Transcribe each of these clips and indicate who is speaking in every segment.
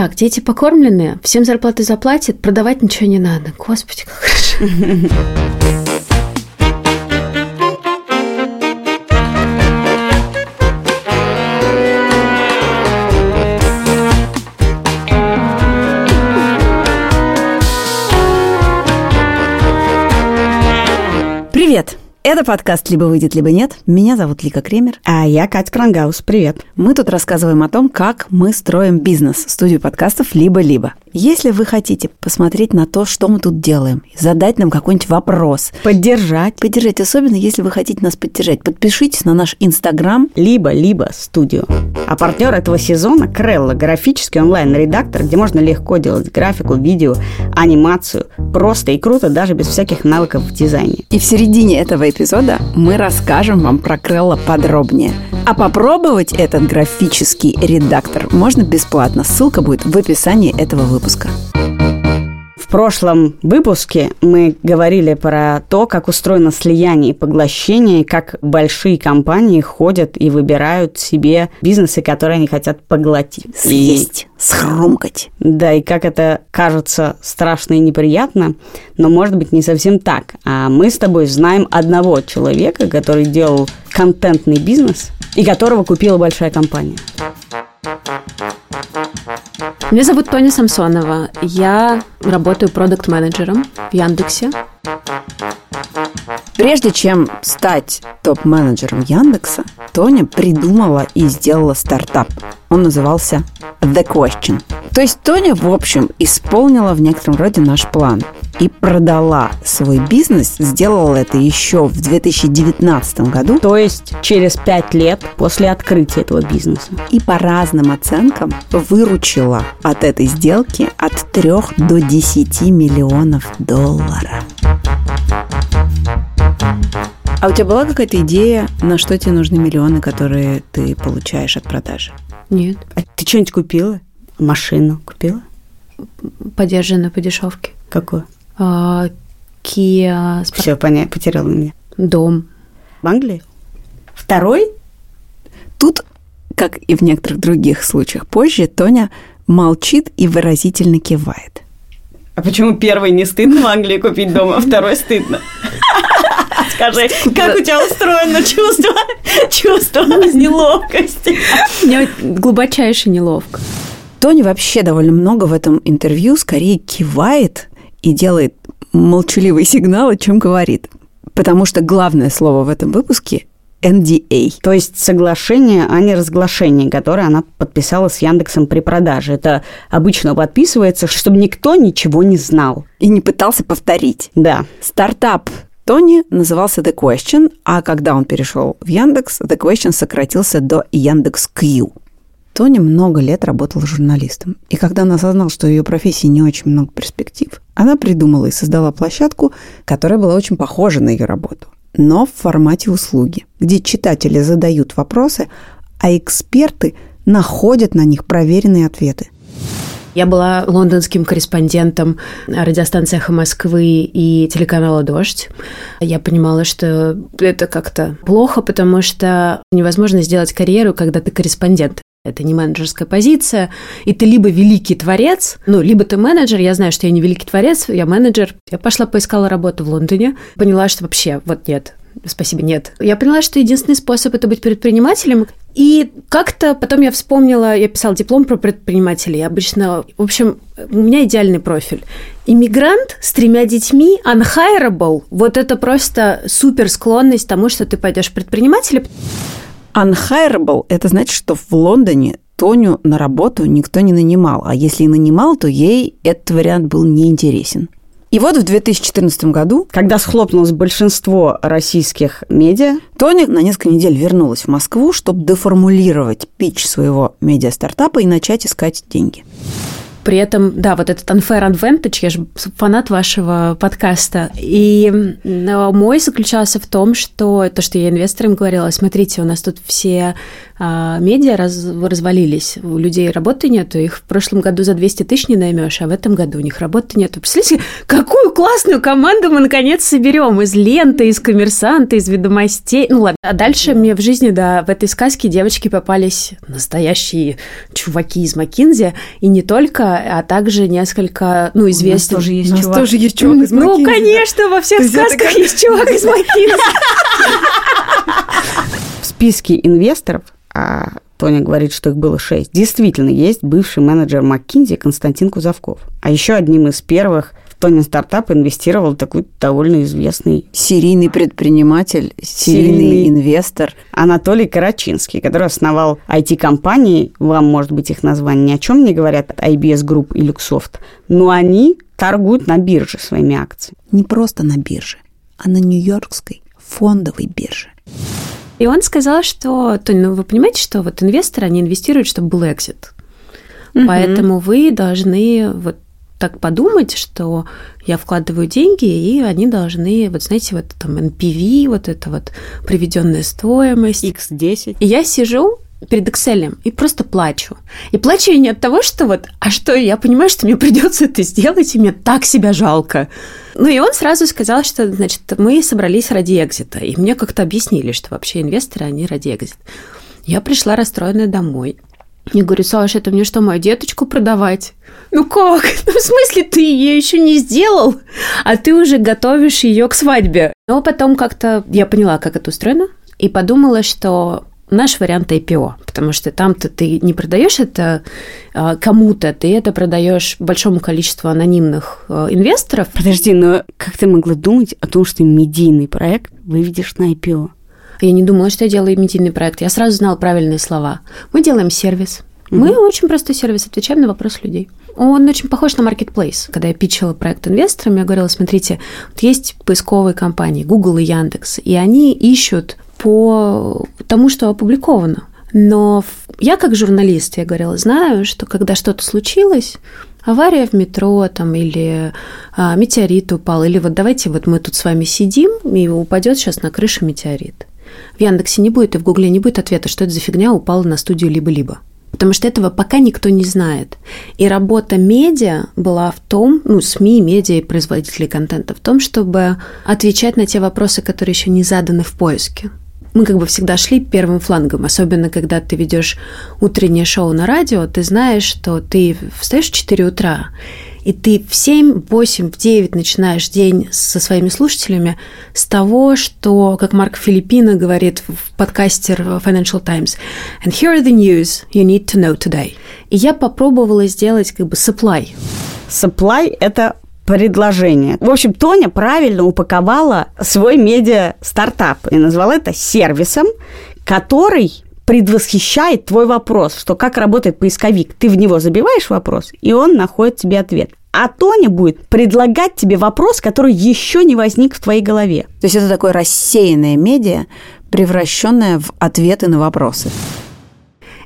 Speaker 1: Так, дети покормлены, всем зарплаты заплатят, продавать ничего не надо. Господи, как хорошо.
Speaker 2: Это подкаст «Либо выйдет, либо нет». Меня зовут Лика Кремер.
Speaker 3: А я Катя Крангаус. Привет.
Speaker 2: Мы тут рассказываем о том, как мы строим бизнес, студию подкастов «Либо-либо». Если вы хотите посмотреть на то, что мы тут делаем, задать нам какой-нибудь вопрос,
Speaker 3: Поддержать.
Speaker 2: поддержать, особенно если вы хотите нас поддержать, подпишитесь на наш Инстаграм.
Speaker 3: Либо-либо студию. А партнер этого сезона – Крелла, графический онлайн-редактор, где можно легко делать графику, видео, анимацию. Просто и круто, даже без всяких навыков в дизайне.
Speaker 2: И в середине этого эпизода мы расскажем вам про Крелла подробнее. А попробовать этот графический редактор можно бесплатно. Ссылка будет в описании этого выпуска.
Speaker 3: В прошлом выпуске мы говорили про то, как устроено слияние и поглощение, и как большие компании ходят и выбирают себе бизнесы, которые они хотят поглотить. И-
Speaker 2: Съесть, схрумкать.
Speaker 3: Да, и как это кажется страшно и неприятно, но может быть не совсем так. А мы с тобой знаем одного человека, который делал контентный бизнес и которого купила большая компания.
Speaker 1: Меня зовут Тоня Самсонова. Я работаю продукт-менеджером в Яндексе.
Speaker 2: Прежде чем стать топ-менеджером Яндекса, Тоня придумала и сделала стартап. Он назывался The Question. То есть Тоня, в общем, исполнила в некотором роде наш план и продала свой бизнес, сделала это еще в 2019 году
Speaker 3: То есть через пять лет после открытия этого бизнеса.
Speaker 2: и по разным оценкам выручила от этой сделки от 3 до 10 миллионов долларов. А у тебя была какая-то идея, на что тебе нужны миллионы, которые ты получаешь от продажи?
Speaker 1: Нет,
Speaker 3: А ты что-нибудь купила? Машину купила?
Speaker 1: подержанную по дешевке.
Speaker 3: Какую?
Speaker 1: А, Kia, Sport-
Speaker 3: Все, понятно, потеряла меня.
Speaker 1: дом.
Speaker 3: В Англии? Второй?
Speaker 2: Тут, как и в некоторых других случаях позже, Тоня молчит и выразительно кивает.
Speaker 3: А почему первый не стыдно в Англии купить дом, а второй стыдно? Скажи, как у тебя устроено чувство, чувство неловкости?
Speaker 1: Мне глубочайше неловко.
Speaker 2: Тоня вообще довольно много в этом интервью скорее кивает и делает молчаливые сигналы, чем говорит. Потому что главное слово в этом выпуске – NDA.
Speaker 3: То есть соглашение, а не разглашение, которое она подписала с Яндексом при продаже. Это обычно подписывается, чтобы никто ничего не знал.
Speaker 2: И не пытался повторить.
Speaker 3: Да.
Speaker 2: Стартап Тони назывался The Question, а когда он перешел в Яндекс, The Question сократился до Яндекс.Q. Тони много лет работала журналистом. И когда она осознала, что ее профессии не очень много перспектив, она придумала и создала площадку, которая была очень похожа на ее работу, но в формате услуги, где читатели задают вопросы, а эксперты находят на них проверенные ответы.
Speaker 1: Я была лондонским корреспондентом радиостанции «Эхо Москвы» и телеканала «Дождь». Я понимала, что это как-то плохо, потому что невозможно сделать карьеру, когда ты корреспондент. Это не менеджерская позиция, и ты либо великий творец, ну, либо ты менеджер, я знаю, что я не великий творец, я менеджер. Я пошла поискала работу в Лондоне, поняла, что вообще вот нет, спасибо, нет. Я поняла, что единственный способ это быть предпринимателем. И как-то потом я вспомнила, я писала диплом про предпринимателей. Обычно, в общем, у меня идеальный профиль. Иммигрант с тремя детьми, unhireable, вот это просто супер склонность тому, что ты пойдешь предпринимателем.
Speaker 2: Unhireable – это значит, что в Лондоне Тоню на работу никто не нанимал, а если и нанимал, то ей этот вариант был неинтересен. И вот в 2014 году
Speaker 3: Когда схлопнулось большинство российских медиа,
Speaker 2: Тоня на несколько недель вернулась в Москву, чтобы деформулировать питч своего медиа-стартапа и начать искать деньги.
Speaker 1: При этом, да, вот этот unfair advantage, я же фанат вашего подкаста. И мой заключался в том, что то, что я инвесторам говорила, смотрите, у нас тут все а медиа раз, развалились. У людей работы нету, их в прошлом году за 200 тысяч не наймешь, а в этом году у них работы нету. Представляете, какую классную команду мы наконец соберем из ленты, из коммерсанта, из ведомостей. Ну ладно, а дальше мне в жизни, да, в этой сказке девочки попались настоящие чуваки из Макинзи, и не только, а также несколько, ну, известных.
Speaker 2: тоже есть
Speaker 1: У нас
Speaker 2: чувак.
Speaker 1: тоже есть чувак из
Speaker 2: Ну,
Speaker 1: Ну, конечно, во всех сказках
Speaker 2: как-
Speaker 1: есть чувак из Макинзи.
Speaker 3: В списке инвесторов, а Тоня говорит, что их было шесть, действительно есть бывший менеджер McKinsey Константин Кузовков. А еще одним из первых в Тонин стартап инвестировал такой довольно известный
Speaker 2: Серийный предприниматель, серийный,
Speaker 3: Серийный.
Speaker 2: инвестор.
Speaker 3: Анатолий Карачинский, который основал IT-компании, вам, может быть, их названия ни о чем не говорят, IBS Group и Luxoft, но они торгуют на бирже своими акциями.
Speaker 2: Не просто на бирже, а на Нью-Йоркской фондовой бирже.
Speaker 1: И он сказал, что, Тоня, ну вы понимаете, что вот инвесторы, они инвестируют, чтобы был экзит. Поэтому вы должны вот так подумать, что я вкладываю деньги, и они должны, вот знаете, вот там NPV, вот это вот приведенная стоимость.
Speaker 3: X10.
Speaker 1: И я сижу перед Excel и просто плачу. И плачу я не от того, что вот, а что, я понимаю, что мне придется это сделать, и мне так себя жалко. Ну и он сразу сказал, что, значит, мы собрались ради экзита. И мне как-то объяснили, что вообще инвесторы, они ради экзита. Я пришла расстроенная домой. Я говорю, Саша, это мне что, мою деточку продавать? Ну как? Ну, в смысле, ты ее еще не сделал, а ты уже готовишь ее к свадьбе. Но потом как-то я поняла, как это устроено, и подумала, что наш вариант IPO, потому что там-то ты не продаешь это а, кому-то, ты это продаешь большому количеству анонимных а, инвесторов.
Speaker 3: Подожди, но как ты могла думать о том, что медийный проект выведешь на IPO?
Speaker 1: Я не думала, что я делаю медийный проект. Я сразу знала правильные слова. Мы делаем сервис. Мы очень простой сервис, отвечаем на вопросы людей. Он очень похож на Marketplace. Когда я питчила проект инвесторам, я говорила, смотрите, вот есть поисковые компании, Google и Яндекс, и они ищут по тому, что опубликовано. Но я как журналист, я говорила, знаю, что когда что-то случилось, авария в метро там или а, метеорит упал, или вот давайте вот мы тут с вами сидим, и упадет сейчас на крышу метеорит. В Яндексе не будет и в Гугле не будет ответа, что это за фигня упала на студию либо-либо. Потому что этого пока никто не знает. И работа медиа была в том, ну, СМИ, медиа и производителей контента, в том, чтобы отвечать на те вопросы, которые еще не заданы в поиске. Мы как бы всегда шли первым флангом, особенно когда ты ведешь утреннее шоу на радио, ты знаешь, что ты встаешь в 4 утра, и ты в 7, 8, в 9 начинаешь день со своими слушателями с того, что, как Марк Филиппино говорит в подкасте Financial Times, «And here are the news you need to know today». И я попробовала сделать как бы supply.
Speaker 3: Supply – это предложение. В общем, Тоня правильно упаковала свой медиа-стартап и назвала это сервисом, который предвосхищает твой вопрос, что как работает поисковик. Ты в него забиваешь вопрос, и он находит тебе ответ. А Тоня будет предлагать тебе вопрос, который еще не возник в твоей голове.
Speaker 2: То есть это такое рассеянное медиа, превращенное в ответы на вопросы.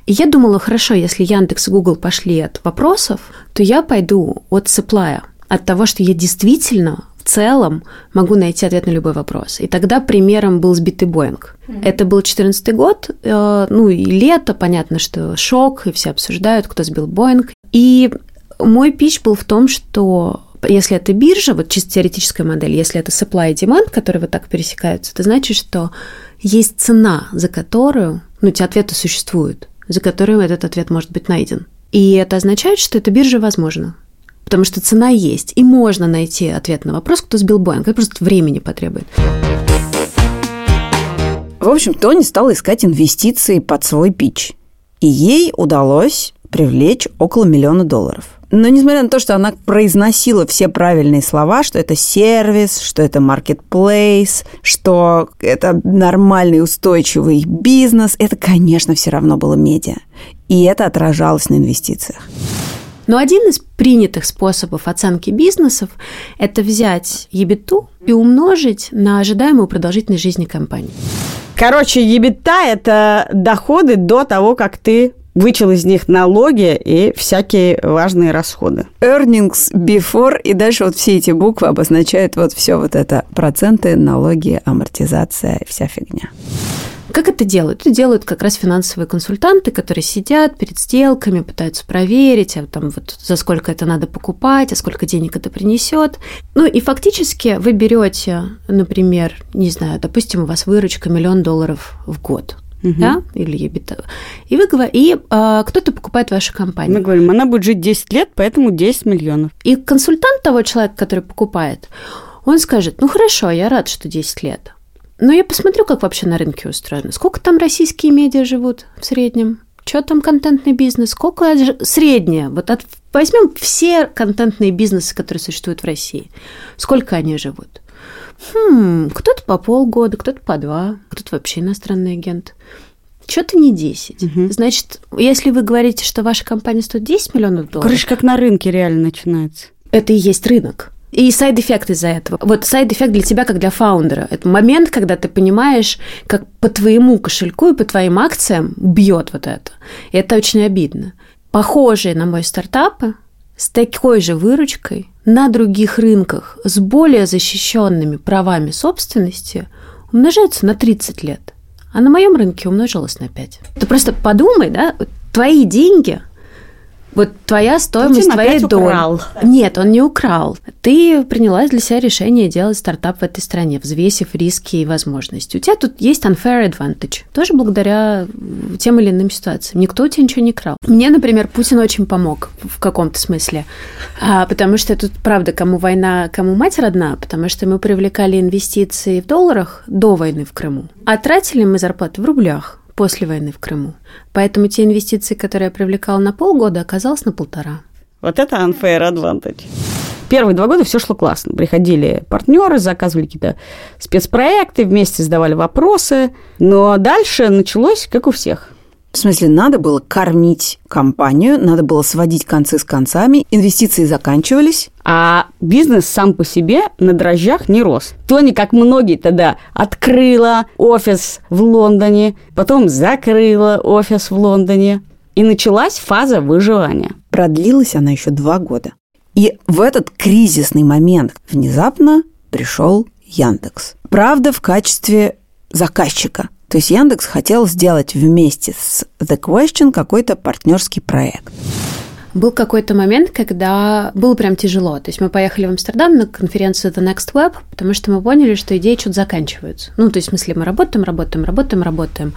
Speaker 1: И я думала, хорошо, если Яндекс и Google пошли от вопросов, то я пойду от supply, от того, что я действительно целом могу найти ответ на любой вопрос. И тогда примером был сбитый Боинг. Это был 2014 год, э, ну и лето, понятно, что шок, и все обсуждают, кто сбил Боинг. И мой пич был в том, что если это биржа, вот чисто теоретическая модель, если это supply и demand, которые вот так пересекаются, это значит, что есть цена, за которую, ну, эти ответы существуют, за которую этот ответ может быть найден. И это означает, что эта биржа возможна. Потому что цена есть, и можно найти ответ на вопрос, кто сбил Боинг. Это просто времени потребует.
Speaker 2: В общем, Тони стала искать инвестиции под свой пич. И ей удалось привлечь около миллиона долларов. Но несмотря на то, что она произносила все правильные слова, что это сервис, что это marketplace, что это нормальный устойчивый бизнес, это, конечно, все равно было медиа. И это отражалось на инвестициях.
Speaker 1: Но один из принятых способов оценки бизнесов – это взять ебиту и умножить на ожидаемую продолжительность жизни компании.
Speaker 3: Короче, ебета – это доходы до того, как ты вычел из них налоги и всякие важные расходы.
Speaker 2: Earnings before, и дальше вот все эти буквы обозначают вот все вот это. Проценты, налоги, амортизация, вся фигня.
Speaker 1: Как это делают? Это делают как раз финансовые консультанты, которые сидят перед сделками, пытаются проверить, а там вот за сколько это надо покупать, а сколько денег это принесет. Ну и фактически вы берете, например, не знаю, допустим, у вас выручка миллион долларов в год угу. да, или EBITDA. И вы и а, кто-то покупает вашу компанию.
Speaker 3: Мы говорим, она будет жить 10 лет, поэтому 10 миллионов.
Speaker 1: И консультант того человека, который покупает, он скажет, ну хорошо, я рад, что 10 лет. Но я посмотрю, как вообще на рынке устроено. Сколько там российские медиа живут в среднем? Что там контентный бизнес? Сколько среднее? Вот от, возьмем все контентные бизнесы, которые существуют в России. Сколько они живут? Хм, кто-то по полгода, кто-то по два, кто-то вообще иностранный агент. Что-то не 10. Угу. Значит, если вы говорите, что ваша компания стоит 10 миллионов долларов...
Speaker 3: Короче, как на рынке реально начинается.
Speaker 1: Это и есть рынок. И side effect из-за этого. Вот side effect для тебя, как для фаундера. Это момент, когда ты понимаешь, как по твоему кошельку и по твоим акциям бьет вот это. И это очень обидно. Похожие на мой стартапы с такой же выручкой на других рынках с более защищенными правами собственности умножаются на 30 лет. А на моем рынке умножилось на 5. Ты просто подумай, да, твои деньги – вот твоя стоимость Путин твоей доли. Украл. Нет, он не украл. Ты принялась для себя решение делать стартап в этой стране, взвесив риски и возможности. У тебя тут есть unfair advantage, тоже благодаря тем или иным ситуациям. Никто у тебя ничего не крал. Мне, например, Путин очень помог в каком-то смысле, а, потому что тут, правда, кому война, кому мать родна, потому что мы привлекали инвестиции в долларах до войны в Крыму, а тратили мы зарплаты в рублях после войны в Крыму. Поэтому те инвестиции, которые я привлекала на полгода, оказалось на полтора.
Speaker 3: Вот это unfair advantage. Первые два года все шло классно. Приходили партнеры, заказывали какие-то спецпроекты, вместе задавали вопросы. Но дальше началось, как у всех.
Speaker 2: В смысле, надо было кормить компанию, надо было сводить концы с концами, инвестиции заканчивались.
Speaker 3: А бизнес сам по себе на дрожжах не рос. Тони, как многие тогда, открыла офис в Лондоне, потом закрыла офис в Лондоне. И началась фаза выживания.
Speaker 2: Продлилась она еще два года. И в этот кризисный момент внезапно пришел Яндекс. Правда, в качестве заказчика. То есть Яндекс хотел сделать вместе с The Question какой-то партнерский проект.
Speaker 1: Был какой-то момент, когда было прям тяжело. То есть мы поехали в Амстердам на конференцию The Next Web, потому что мы поняли, что идеи что-то заканчиваются. Ну, то есть, в смысле, мы работаем, работаем, работаем, работаем.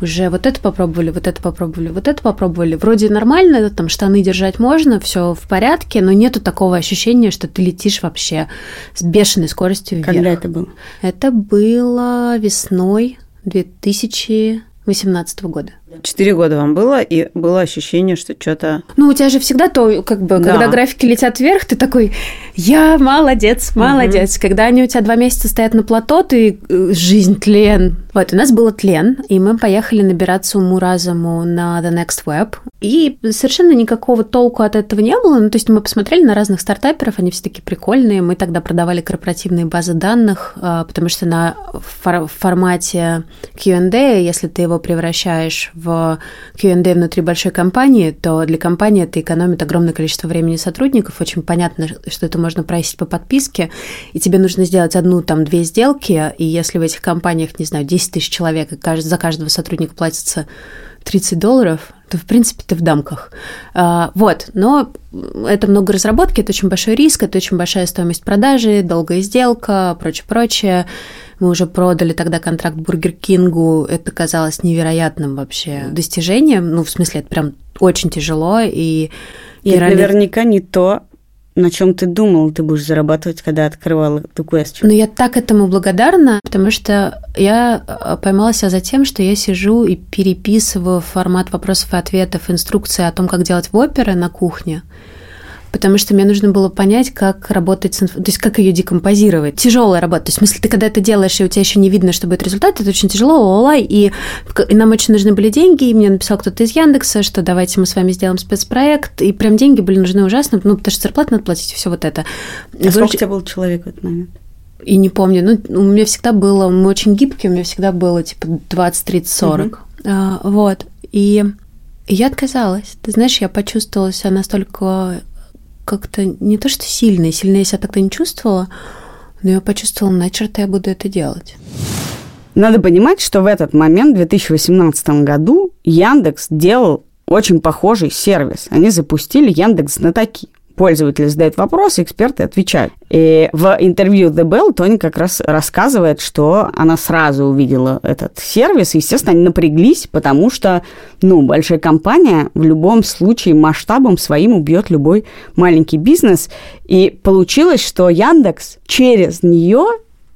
Speaker 1: Уже вот это попробовали, вот это попробовали, вот это попробовали. Вроде нормально, там штаны держать можно, все в порядке, но нету такого ощущения, что ты летишь вообще с бешеной скоростью вверх.
Speaker 3: Когда это было?
Speaker 1: Это было весной 2018 года.
Speaker 2: Четыре года вам было, и было ощущение, что что-то...
Speaker 1: Ну, у тебя же всегда то, как бы, да. когда графики летят вверх, ты такой, я молодец, молодец. Угу. Когда они у тебя два месяца стоят на плато, ты э, жизнь, тлен. Вот, у нас был тлен, и мы поехали набираться уму-разуму на The Next Web. И совершенно никакого толку от этого не было. Ну, то есть мы посмотрели на разных стартаперов, они все такие прикольные. Мы тогда продавали корпоративные базы данных, а, потому что на формате Q&A, если ты его превращаешь в Q&A внутри большой компании, то для компании это экономит огромное количество времени сотрудников. Очень понятно, что это можно просить по подписке, и тебе нужно сделать одну, там, две сделки, и если в этих компаниях, не знаю, 10 тысяч человек, и за каждого сотрудника платится 30 долларов, то, в принципе, ты в дамках. А, вот, но это много разработки, это очень большой риск, это очень большая стоимость продажи, долгая сделка, прочее-прочее. Мы уже продали тогда контракт Бургер Кингу. Это казалось невероятным вообще достижением. Ну, в смысле, это прям очень тяжело. И,
Speaker 3: и пирамид... наверняка не то, на чем ты думал, ты будешь зарабатывать, когда открывал эту question?
Speaker 1: Ну, я так этому благодарна, потому что я э, поймала себя за тем, что я сижу и переписываю формат вопросов и ответов, инструкции о том, как делать в опере на кухне потому что мне нужно было понять, как работать с то есть как ее декомпозировать. Тяжелая работа. То есть, в смысле, ты когда это делаешь, и у тебя еще не видно, что будет результат, это очень тяжело, ла и, и нам очень нужны были деньги, и мне написал кто-то из Яндекса, что давайте мы с вами сделаем спецпроект, и прям деньги были нужны ужасно, ну, потому что зарплату надо платить, все вот это.
Speaker 3: А Выруч... сколько у тебя был человек в этот момент?
Speaker 1: И не помню. Ну, у меня всегда было, мы очень гибкие, у меня всегда было типа 20, 30, 40. Угу. А, вот. И я отказалась. Ты знаешь, я почувствовала себя настолько как-то не то что сильно, сильно я себя тогда не чувствовала, но я почувствовала, на черта я буду это делать.
Speaker 3: Надо понимать, что в этот момент, в 2018 году, Яндекс делал очень похожий сервис. Они запустили Яндекс Знатоки пользователи задают вопросы, эксперты отвечают. И в интервью The Bell Тони как раз рассказывает, что она сразу увидела этот сервис, естественно, они напряглись, потому что, ну, большая компания в любом случае масштабом своим убьет любой маленький бизнес. И получилось, что Яндекс через нее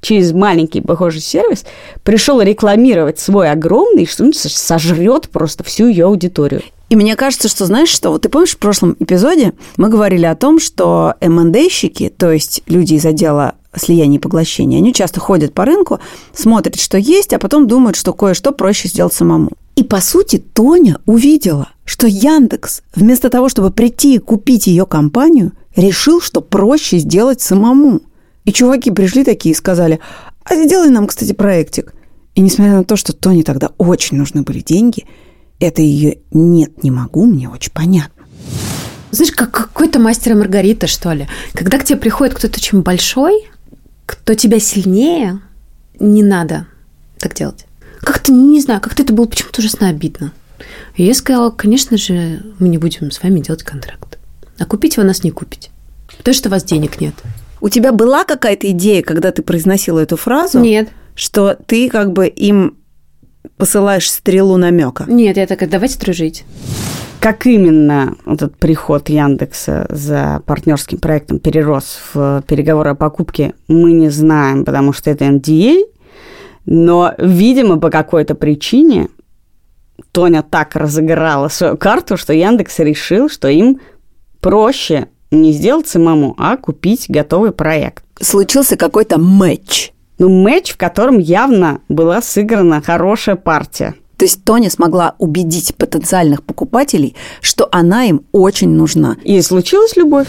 Speaker 3: через маленький похожий сервис пришел рекламировать свой огромный, что он сожрет просто всю ее аудиторию.
Speaker 2: И мне кажется, что, знаешь что, вот ты помнишь, в прошлом эпизоде мы говорили о том, что МНДщики, то есть люди из отдела слияния и поглощения, они часто ходят по рынку, смотрят, что есть, а потом думают, что кое-что проще сделать самому. И, по сути, Тоня увидела, что Яндекс, вместо того, чтобы прийти и купить ее компанию, решил, что проще сделать самому. И чуваки пришли такие и сказали, а сделай нам, кстати, проектик. И несмотря на то, что Тоне тогда очень нужны были деньги – это ее «нет, не могу» мне очень понятно.
Speaker 1: Знаешь, как какой-то мастер и Маргарита, что ли. Когда к тебе приходит кто-то очень большой, кто тебя сильнее, не надо так делать. Как-то, не знаю, как-то это было почему-то ужасно обидно. И я сказала, конечно же, мы не будем с вами делать контракт. А купить вы нас не купите. Потому что у вас денег нет.
Speaker 2: У тебя была какая-то идея, когда ты произносила эту фразу?
Speaker 1: Нет.
Speaker 2: Что ты как бы им посылаешь стрелу намека.
Speaker 1: Нет, я такая, давайте дружить.
Speaker 3: Как именно этот приход Яндекса за партнерским проектом перерос в переговоры о покупке, мы не знаем, потому что это NDA, но, видимо, по какой-то причине Тоня так разыграла свою карту, что Яндекс решил, что им проще не сделать самому, а купить готовый проект.
Speaker 2: Случился какой-то матч
Speaker 3: ну, матч, в котором явно была сыграна хорошая партия.
Speaker 2: То есть Тоня смогла убедить потенциальных покупателей, что она им очень нужна.
Speaker 3: И случилась любовь.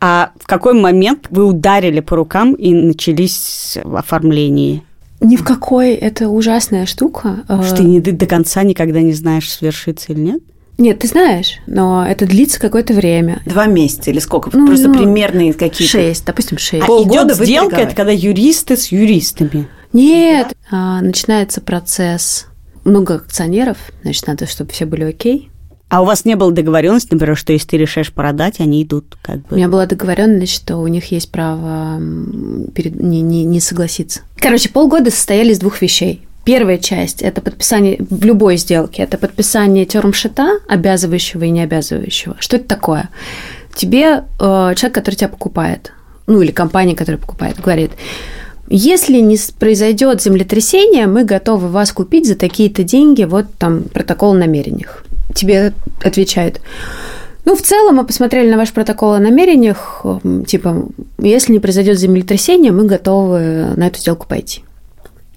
Speaker 3: А в какой момент вы ударили по рукам и начались оформление?
Speaker 1: Ни в какой. Это ужасная штука.
Speaker 3: Что ты не, до конца никогда не знаешь, свершится или нет?
Speaker 1: Нет, ты знаешь, но это длится какое-то время.
Speaker 2: Два месяца или сколько? Ну, Просто ну, примерные какие-то.
Speaker 1: Шесть, допустим, шесть.
Speaker 3: А Полгода идет сделка это когда юристы с юристами.
Speaker 1: Нет, а, начинается процесс. Много акционеров, значит, надо, чтобы все были окей.
Speaker 3: А у вас не было договоренности, например, что если ты решаешь продать, они идут как бы...
Speaker 1: У меня была договоренность, что у них есть право перед... не, не, не согласиться. Короче, полгода состояли из двух вещей. Первая часть – это подписание в любой сделке, это подписание термшита, обязывающего и не обязывающего. Что это такое? Тебе э, человек, который тебя покупает, ну или компания, которая покупает, говорит, если не произойдет землетрясение, мы готовы вас купить за такие-то деньги, вот там протокол о намерениях. Тебе отвечают, ну, в целом мы посмотрели на ваш протокол о намерениях, типа, если не произойдет землетрясение, мы готовы на эту сделку пойти.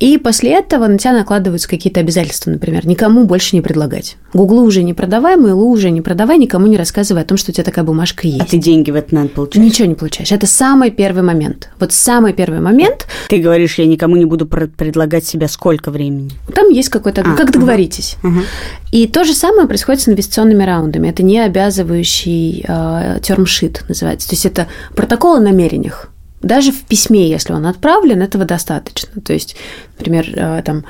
Speaker 1: И после этого на тебя накладываются какие-то обязательства, например, никому больше не предлагать. Гуглу уже не продавай, Мейлу уже не продавай, никому не рассказывай о том, что у тебя такая бумажка есть. А
Speaker 3: ты деньги в этот момент получаешь?
Speaker 1: Ничего не получаешь. Это самый первый момент. Вот самый первый момент.
Speaker 3: Ты говоришь, я никому не буду предлагать себя сколько времени?
Speaker 1: Там есть какой-то... А, как договоритесь. Угу. И то же самое происходит с инвестиционными раундами. Это не обязывающий э, термшит называется. То есть это протокол о намерениях. Даже в письме, если он отправлен, этого достаточно. То есть, например, э, там,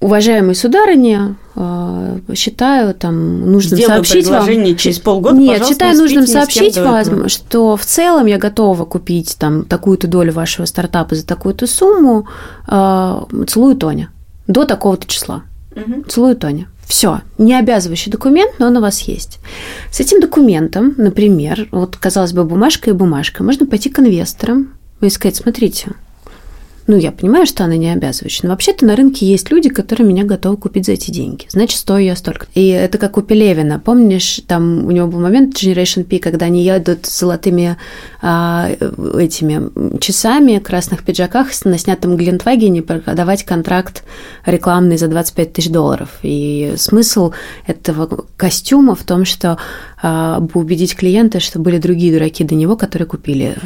Speaker 1: уважаемые сударыня, э, считаю там нужным
Speaker 3: Сделаю
Speaker 1: сообщить
Speaker 3: вам... через полгода,
Speaker 1: Нет, считаю нужным сообщить вам, что в целом я готова купить там такую-то долю вашего стартапа за такую-то сумму. Э, целую Тоня. До такого-то числа. Угу. Целую Тоня. Все, не обязывающий документ, но он у вас есть. С этим документом, например, вот, казалось бы, бумажка и бумажка, можно пойти к инвесторам и сказать, смотрите, ну, я понимаю, что она не обязывающая, но вообще-то на рынке есть люди, которые меня готовы купить за эти деньги. Значит, стою я столько. И это как у Пелевина. Помнишь, там у него был момент Generation P, когда они едут с золотыми а, этими часами, красных пиджаках на снятом Глинтвагене продавать контракт рекламный за 25 тысяч долларов. И смысл этого костюма в том, что а, убедить клиента, что были другие дураки до него, которые купили.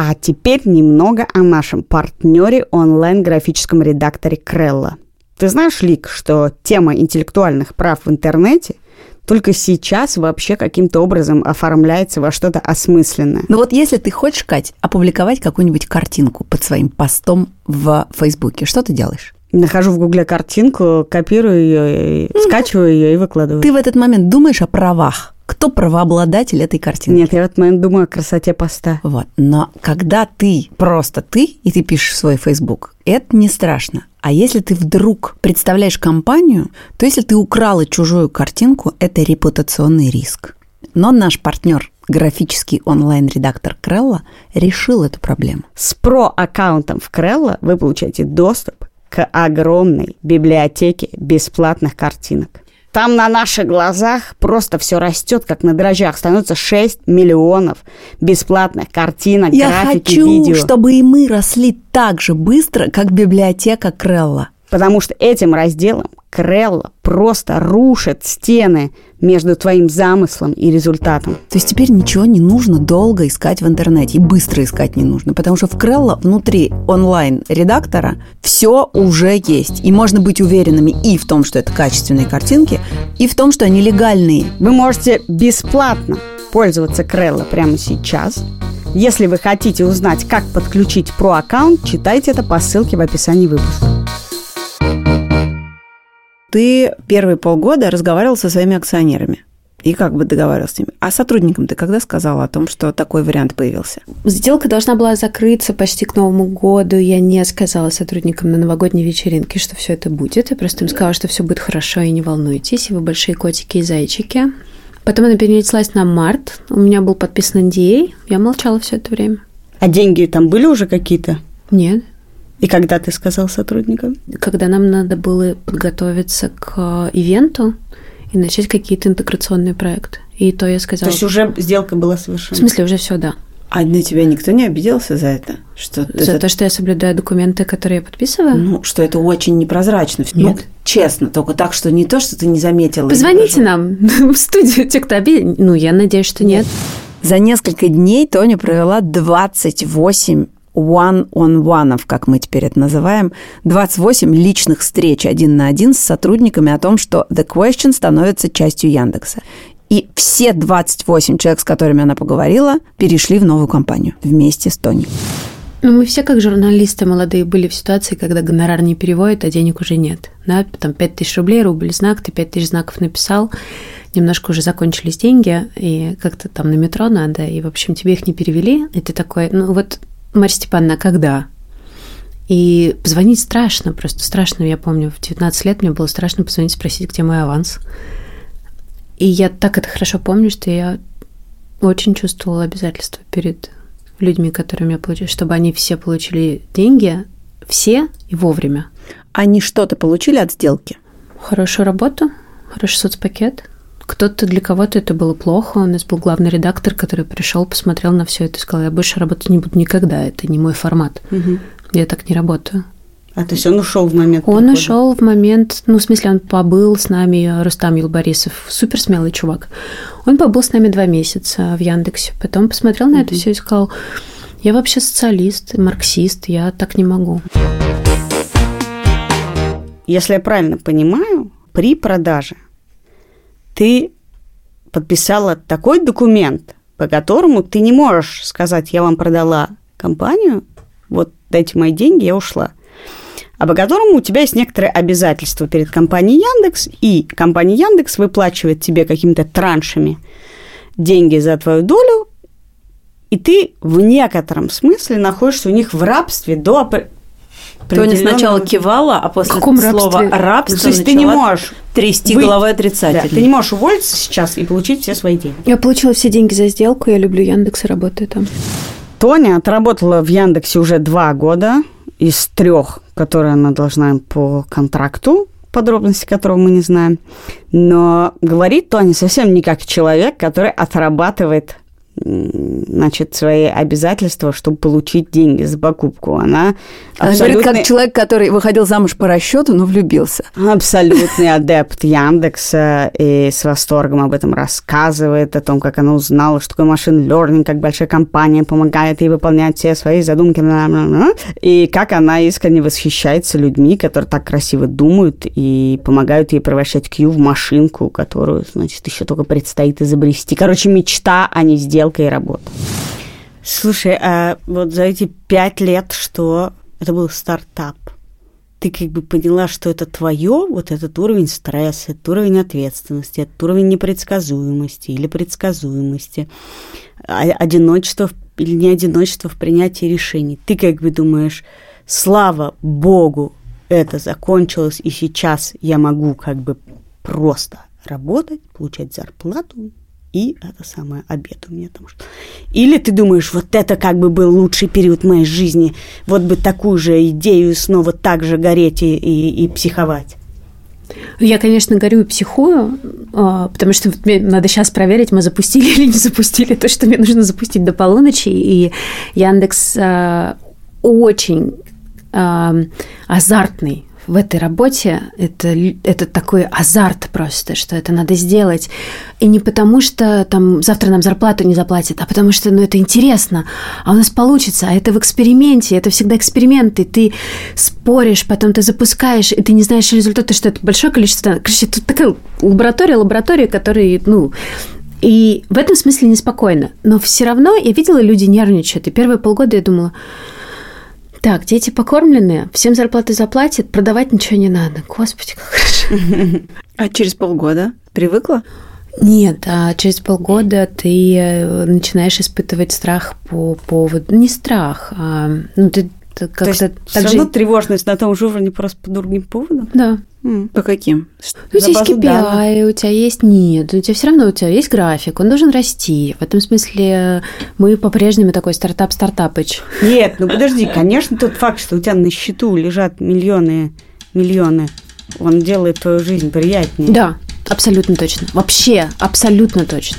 Speaker 3: А теперь немного о нашем партнере онлайн-графическом редакторе Крелла. Ты знаешь, Лик, что тема интеллектуальных прав в интернете только сейчас вообще каким-то образом оформляется во что-то осмысленное.
Speaker 2: Ну вот если ты хочешь, Кать, опубликовать какую-нибудь картинку под своим постом в Фейсбуке, что ты делаешь?
Speaker 3: Нахожу в Гугле картинку, копирую ее, скачиваю ее и выкладываю.
Speaker 2: Ты в этот момент думаешь о правах кто правообладатель этой картинки?
Speaker 3: Нет, я в этот момент думаю о красоте поста.
Speaker 2: Вот. Но когда ты просто ты, и ты пишешь свой Facebook, это не страшно. А если ты вдруг представляешь компанию, то если ты украла чужую картинку, это репутационный риск. Но наш партнер графический онлайн-редактор Крелла решил эту проблему.
Speaker 3: С про-аккаунтом в Крелла вы получаете доступ к огромной библиотеке бесплатных картинок. Там на наших глазах просто все растет, как на дрожжах. Становится 6 миллионов бесплатных картинок,
Speaker 2: Я
Speaker 3: графики,
Speaker 2: хочу,
Speaker 3: видео.
Speaker 2: чтобы и мы росли так же быстро, как библиотека Крелла.
Speaker 3: Потому что этим разделом Крелла просто рушит стены между твоим замыслом и результатом.
Speaker 2: То есть теперь ничего не нужно долго искать в интернете и быстро искать не нужно, потому что в Крелла внутри онлайн-редактора все уже есть. И можно быть уверенными и в том, что это качественные картинки, и в том, что они легальные.
Speaker 3: Вы можете бесплатно пользоваться Крелла прямо сейчас. Если вы хотите узнать, как подключить про-аккаунт, читайте это по ссылке в описании выпуска.
Speaker 2: Ты первые полгода разговаривал со своими акционерами. И как бы договаривался с ними. А сотрудникам ты когда сказала о том, что такой вариант появился?
Speaker 1: Сделка должна была закрыться почти к Новому году. Я не сказала сотрудникам на новогодней вечеринке, что все это будет. Я просто им сказала, что все будет хорошо и не волнуйтесь, и вы большие котики и зайчики. Потом она перенеслась на март. У меня был подписан NDA. Я молчала все это время.
Speaker 3: А деньги там были уже какие-то?
Speaker 1: Нет.
Speaker 3: И когда ты сказал сотрудникам?
Speaker 1: Когда нам надо было подготовиться к ивенту и начать какие-то интеграционные проекты. И то я сказала...
Speaker 3: То есть уже сделка была
Speaker 1: В
Speaker 3: совершена?
Speaker 1: смысле, уже все, да.
Speaker 2: А на тебя никто не обиделся за это? Что
Speaker 1: За
Speaker 2: это-
Speaker 1: то, что я соблюдаю документы, которые я подписываю?
Speaker 2: Ну, что это очень непрозрачно. Ну,
Speaker 1: Нет.
Speaker 2: честно, только так, что не то, что ты не заметила.
Speaker 1: Позвоните нам в студию, те, кто обидел. Ну, я надеюсь, что нет.
Speaker 2: За несколько дней Тоня провела 28 one-on-one, как мы теперь это называем, 28 личных встреч один на один с сотрудниками о том, что The Question становится частью Яндекса. И все 28 человек, с которыми она поговорила, перешли в новую компанию вместе с Тоней.
Speaker 1: Ну, мы все, как журналисты молодые, были в ситуации, когда гонорар не переводит, а денег уже нет. Да, там 5 тысяч рублей, рубль знак, ты 5 тысяч знаков написал, немножко уже закончились деньги, и как-то там на метро надо, и, в общем, тебе их не перевели, и ты такой, ну вот, Марья Степановна, а когда? И позвонить страшно, просто страшно. Я помню, в 19 лет мне было страшно позвонить, спросить, где мой аванс. И я так это хорошо помню, что я очень чувствовала обязательства перед людьми, которыми я получила, чтобы они все получили деньги, все и вовремя.
Speaker 2: Они что-то получили от сделки?
Speaker 1: Хорошую работу, хороший соцпакет. Кто-то для кого-то это было плохо. У нас был главный редактор, который пришел, посмотрел на все это и сказал, я больше работать не буду никогда, это не мой формат. Я так не работаю.
Speaker 3: А то есть он ушел в момент
Speaker 1: Он
Speaker 3: прихода?
Speaker 1: ушел в момент, ну, в смысле, он побыл с нами, Рустам Юлбарисов, супер смелый чувак. Он побыл с нами два месяца в Яндексе, потом посмотрел на это все и сказал, я вообще социалист, марксист, я так не могу.
Speaker 3: Если я правильно понимаю, при продаже ты подписала такой документ, по которому ты не можешь сказать, я вам продала компанию, вот дайте мои деньги, я ушла. А по которому у тебя есть некоторые обязательства перед компанией Яндекс, и компания Яндекс выплачивает тебе какими-то траншами деньги за твою долю, и ты в некотором смысле находишься у них в рабстве до опре-
Speaker 2: Тоня сначала кивала, а после
Speaker 1: каком
Speaker 2: слова
Speaker 1: рабстве?
Speaker 2: рабство
Speaker 3: То есть ты не можешь
Speaker 2: трясти
Speaker 3: выйти.
Speaker 2: головой
Speaker 3: Да,
Speaker 2: отрицательно.
Speaker 3: ты не можешь уволиться сейчас и получить все свои деньги.
Speaker 1: Я получила все деньги за сделку, я люблю Яндекс и работаю там.
Speaker 3: Тоня отработала в Яндексе уже два года из трех, которые она должна по контракту, подробности которого мы не знаем. Но говорит Тоня совсем не как человек, который отрабатывает значит, свои обязательства, чтобы получить деньги за покупку. Она
Speaker 2: Она говорит, как человек, который выходил замуж по расчету, но влюбился.
Speaker 3: Абсолютный адепт Яндекса и с восторгом об этом рассказывает, о том, как она узнала, что такое машин learning, как большая компания помогает ей выполнять все свои задумки, и как она искренне восхищается людьми, которые так красиво думают и помогают ей превращать Q в машинку, которую, значит, еще только предстоит изобрести. Короче, мечта, а не сделка и работа. Слушай, а вот за эти пять лет, что это был стартап, ты как бы поняла, что это твое, вот этот уровень стресса, этот уровень ответственности, этот уровень непредсказуемости или предсказуемости, а, одиночество или не одиночество в принятии решений. Ты как бы думаешь, слава богу, это закончилось, и сейчас я могу как бы просто работать, получать зарплату, и это самое обед у меня там. Или ты думаешь, вот это как бы был лучший период моей жизни, вот бы такую же идею снова так же гореть и, и, и психовать.
Speaker 1: Я, конечно, горю и психую, а, потому что мне надо сейчас проверить, мы запустили или не запустили то, что мне нужно запустить до полуночи. И Яндекс а, очень а, азартный в этой работе это, это такой азарт просто, что это надо сделать. И не потому, что там завтра нам зарплату не заплатят, а потому что ну, это интересно, а у нас получится, а это в эксперименте, это всегда эксперименты, ты споришь, потом ты запускаешь, и ты не знаешь результата, что это большое количество. Короче, тут такая лаборатория, лаборатория, которая, ну, и в этом смысле неспокойно. Но все равно я видела, люди нервничают. И первые полгода я думала, так, дети покормленные, всем зарплаты заплатят, продавать ничего не надо. Господи, как хорошо.
Speaker 2: А через полгода привыкла?
Speaker 1: Нет, а через полгода ты э, начинаешь испытывать страх по поводу... Не страх, а... Ну, ты
Speaker 3: как-то... Так все же... равно тревожность на том же уровне, просто по другим поводам?
Speaker 1: Да.
Speaker 2: По каким?
Speaker 1: Ну, у тебя есть KPI, у тебя есть... Нет, у тебя все равно у тебя есть график, он должен расти. В этом смысле мы по-прежнему такой стартап-стартапыч.
Speaker 3: Нет, ну подожди, конечно, тот факт, что у тебя на счету лежат миллионы, миллионы, он делает твою жизнь приятнее.
Speaker 1: Да, абсолютно точно. Вообще, абсолютно точно.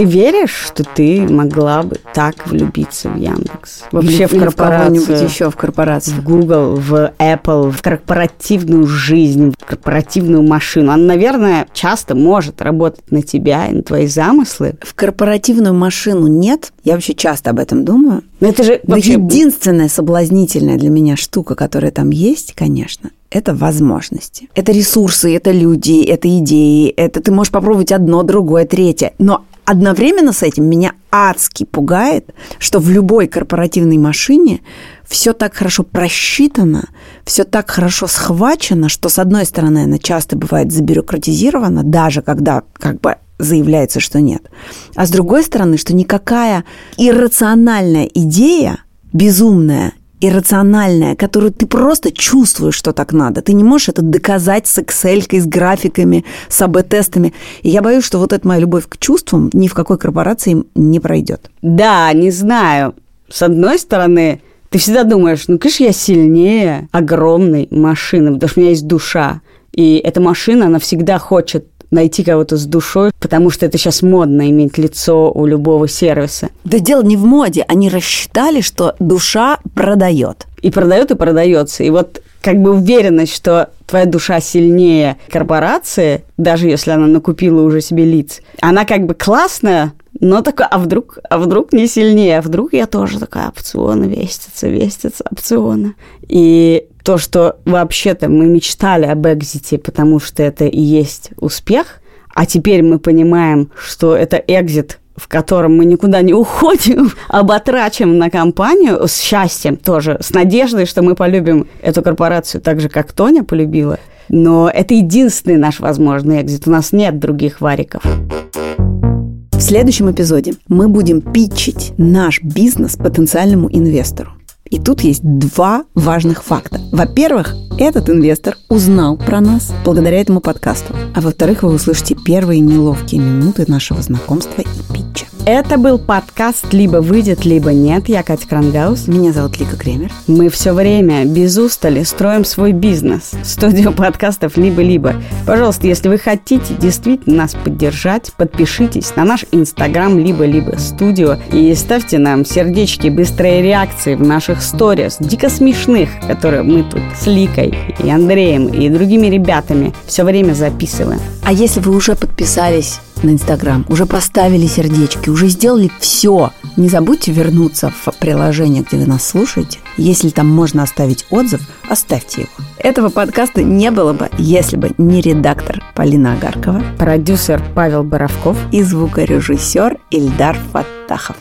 Speaker 3: Ты веришь, что ты могла бы так влюбиться в Яндекс? Вообще в, в корпорацию?
Speaker 2: еще в корпорацию.
Speaker 3: В Google, в Apple, в корпоративную жизнь, в корпоративную машину. Она, наверное, часто может работать на тебя и на твои замыслы.
Speaker 2: В корпоративную машину нет. Я вообще часто об этом думаю.
Speaker 3: Но это же вообще...
Speaker 2: единственная соблазнительная для меня штука, которая там есть, конечно, это возможности. Это ресурсы, это люди, это идеи, это ты можешь попробовать одно, другое, третье. Но одновременно с этим меня адски пугает, что в любой корпоративной машине все так хорошо просчитано, все так хорошо схвачено, что, с одной стороны, она часто бывает забюрократизирована, даже когда как бы заявляется, что нет. А с другой стороны, что никакая иррациональная идея, безумная, иррациональная, которую ты просто чувствуешь, что так надо. Ты не можешь это доказать с Excel, с графиками, с АБ-тестами. И я боюсь, что вот эта моя любовь к чувствам ни в какой корпорации не пройдет.
Speaker 3: Да, не знаю. С одной стороны, ты всегда думаешь, ну, конечно, я сильнее огромной машины, потому что у меня есть душа. И эта машина, она всегда хочет найти кого-то с душой, потому что это сейчас модно иметь лицо у любого сервиса.
Speaker 2: Да дело не в моде, они рассчитали, что душа продает.
Speaker 3: И продает, и продается. И вот как бы уверенность, что твоя душа сильнее корпорации, даже если она накупила уже себе лиц, она как бы классная, но такой, а вдруг, а вдруг не сильнее, а вдруг я тоже такая опционы вестится, вестится, опционы. И то, что вообще-то мы мечтали об экзите, потому что это и есть успех, а теперь мы понимаем, что это экзит, в котором мы никуда не уходим, оботрачим на компанию с счастьем тоже, с надеждой, что мы полюбим эту корпорацию так же, как Тоня полюбила. Но это единственный наш возможный экзит. У нас нет других вариков.
Speaker 2: В следующем эпизоде мы будем питчить наш бизнес потенциальному инвестору. И тут есть два важных факта. Во-первых, этот инвестор узнал про нас благодаря этому подкасту. А во-вторых, вы услышите первые неловкие минуты нашего знакомства круче.
Speaker 3: Это был подкаст «Либо выйдет, либо нет». Я Катя Крангаус.
Speaker 2: Меня зовут Лика Кремер.
Speaker 3: Мы все время без устали строим свой бизнес. Студио подкастов «Либо-либо». Пожалуйста, если вы хотите действительно нас поддержать, подпишитесь на наш инстаграм «Либо-либо студио» и ставьте нам сердечки, быстрые реакции в наших сторис, дико смешных, которые мы тут с Ликой и Андреем и другими ребятами все время записываем.
Speaker 2: А если вы уже подписались на Инстаграм, уже поставили сердечки, уже сделали все, не забудьте вернуться в приложение, где вы нас слушаете. Если там можно оставить отзыв, оставьте его. Этого подкаста не было бы, если бы не редактор Полина Агаркова,
Speaker 3: Продюсер Павел Боровков
Speaker 2: и звукорежиссер Ильдар Фаттахов.